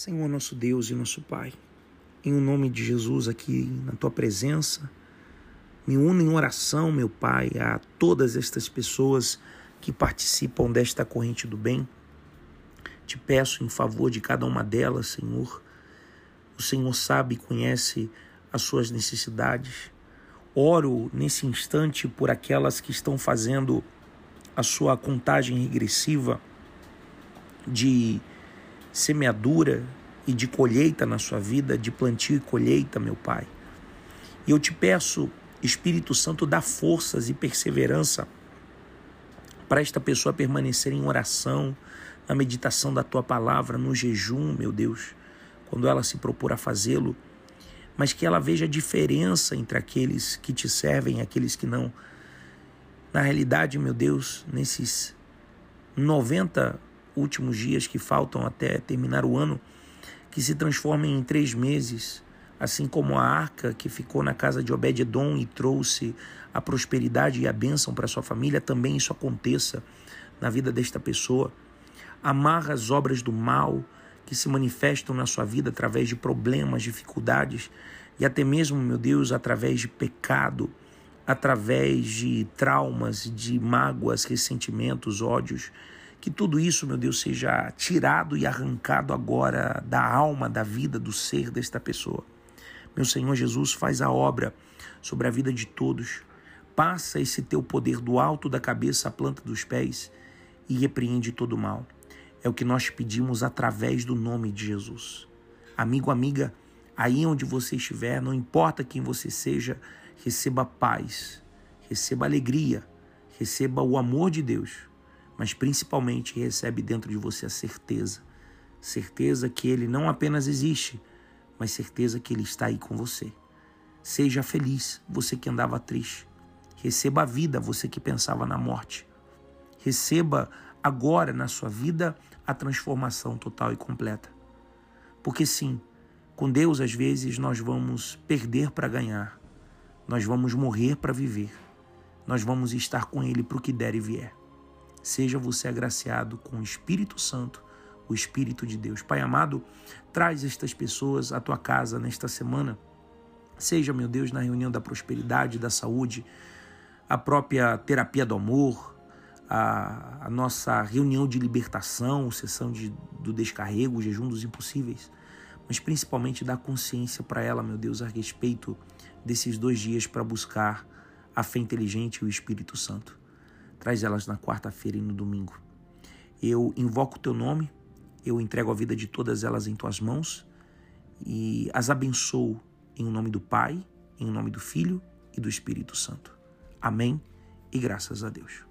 Senhor nosso Deus e nosso Pai, em o nome de Jesus aqui na tua presença, me uno em oração, meu Pai, a todas estas pessoas que participam desta corrente do bem. Te peço em favor de cada uma delas, Senhor. O Senhor sabe e conhece as suas necessidades. Oro nesse instante por aquelas que estão fazendo a sua contagem regressiva de semeadura e de colheita na sua vida, de plantio e colheita, meu Pai. E eu te peço, Espírito Santo, dá forças e perseverança para esta pessoa permanecer em oração, na meditação da tua palavra, no jejum, meu Deus, quando ela se propor a fazê-lo, mas que ela veja a diferença entre aqueles que te servem e aqueles que não. Na realidade, meu Deus, nesses 90 últimos dias que faltam até terminar o ano, que se transformem em três meses, assim como a arca que ficou na casa de Obed-Edom e trouxe a prosperidade e a bênção para sua família, também isso aconteça na vida desta pessoa. Amarra as obras do mal que se manifestam na sua vida através de problemas, dificuldades e até mesmo, meu Deus, através de pecado, através de traumas, de mágoas, ressentimentos, ódios que tudo isso, meu Deus, seja tirado e arrancado agora da alma, da vida, do ser desta pessoa. Meu Senhor Jesus, faz a obra sobre a vida de todos. Passa esse teu poder do alto da cabeça à planta dos pés e repreende todo o mal. É o que nós pedimos através do nome de Jesus. Amigo, amiga, aí onde você estiver, não importa quem você seja, receba paz, receba alegria, receba o amor de Deus mas principalmente recebe dentro de você a certeza. Certeza que Ele não apenas existe, mas certeza que Ele está aí com você. Seja feliz, você que andava triste. Receba a vida, você que pensava na morte. Receba agora na sua vida a transformação total e completa. Porque sim, com Deus às vezes nós vamos perder para ganhar, nós vamos morrer para viver, nós vamos estar com Ele para o que der e vier. Seja você agraciado com o Espírito Santo, o Espírito de Deus. Pai amado, traz estas pessoas à tua casa nesta semana. Seja, meu Deus, na reunião da prosperidade, da saúde, a própria terapia do amor, a, a nossa reunião de libertação, sessão de, do descarrego, jejum dos impossíveis, mas principalmente dar consciência para ela, meu Deus, a respeito desses dois dias para buscar a fé inteligente e o Espírito Santo. Traz elas na quarta-feira e no domingo. Eu invoco o teu nome, eu entrego a vida de todas elas em tuas mãos e as abençoo em nome do Pai, em nome do Filho e do Espírito Santo. Amém e graças a Deus.